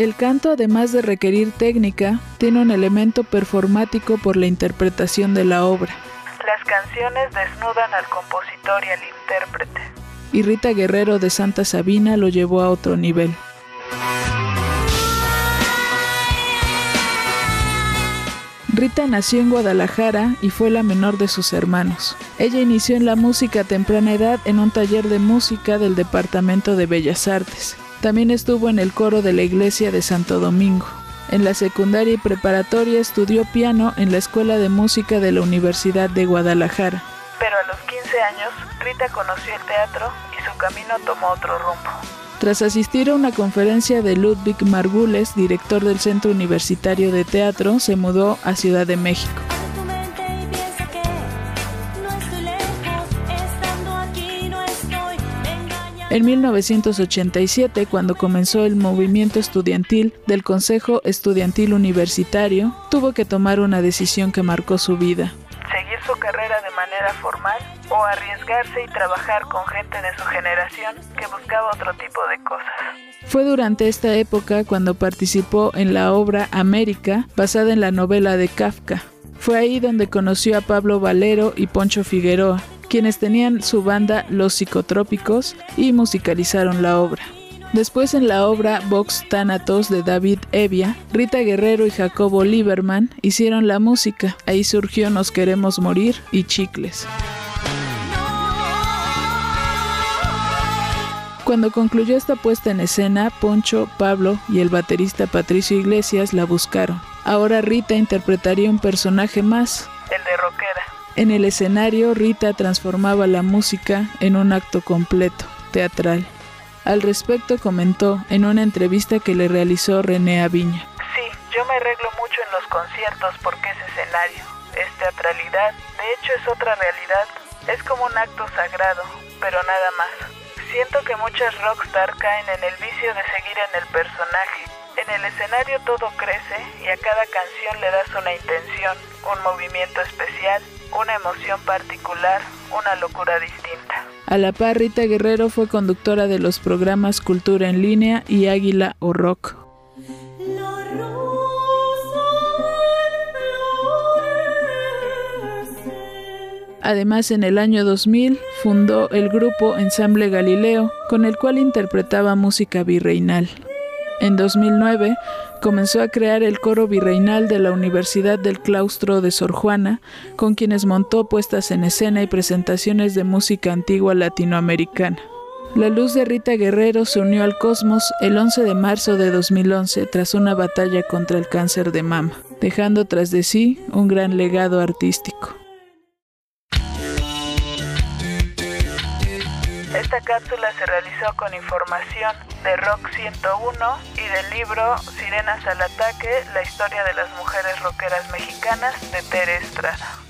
El canto, además de requerir técnica, tiene un elemento performático por la interpretación de la obra. Las canciones desnudan al compositor y al intérprete. Y Rita Guerrero de Santa Sabina lo llevó a otro nivel. Rita nació en Guadalajara y fue la menor de sus hermanos. Ella inició en la música a temprana edad en un taller de música del Departamento de Bellas Artes. También estuvo en el coro de la iglesia de Santo Domingo. En la secundaria y preparatoria estudió piano en la Escuela de Música de la Universidad de Guadalajara. Pero a los 15 años, Rita conoció el teatro y su camino tomó otro rumbo. Tras asistir a una conferencia de Ludwig Margules, director del Centro Universitario de Teatro, se mudó a Ciudad de México. En 1987, cuando comenzó el movimiento estudiantil del Consejo Estudiantil Universitario, tuvo que tomar una decisión que marcó su vida. Seguir su carrera de manera formal o arriesgarse y trabajar con gente de su generación que buscaba otro tipo de cosas. Fue durante esta época cuando participó en la obra América, basada en la novela de Kafka. Fue ahí donde conoció a Pablo Valero y Poncho Figueroa, quienes tenían su banda Los Psicotrópicos y musicalizaron la obra. Después en la obra Vox Thanatos de David Evia, Rita Guerrero y Jacobo Lieberman hicieron la música. Ahí surgió Nos Queremos Morir y Chicles. Cuando concluyó esta puesta en escena, Poncho, Pablo y el baterista Patricio Iglesias la buscaron. Ahora Rita interpretaría un personaje más. En el escenario, Rita transformaba la música en un acto completo, teatral. Al respecto comentó en una entrevista que le realizó René Aviña. Sí, yo me arreglo mucho en los conciertos porque es escenario, es teatralidad, de hecho es otra realidad, es como un acto sagrado, pero nada más. Siento que muchas rockstar caen en el vicio de seguir en el personaje. En el escenario todo crece y a cada canción le das una intención, un movimiento especial, una emoción particular, una locura distinta. A la par, Rita Guerrero fue conductora de los programas Cultura en línea y Águila o Rock. Además, en el año 2000 fundó el grupo Ensamble Galileo, con el cual interpretaba música virreinal. En 2009 comenzó a crear el coro virreinal de la Universidad del Claustro de Sor Juana, con quienes montó puestas en escena y presentaciones de música antigua latinoamericana. La luz de Rita Guerrero se unió al cosmos el 11 de marzo de 2011 tras una batalla contra el cáncer de mama, dejando tras de sí un gran legado artístico. Esta cápsula se realizó con información de Rock 101 y del libro Sirenas al Ataque, la historia de las mujeres rockeras mexicanas de Tere Estrada.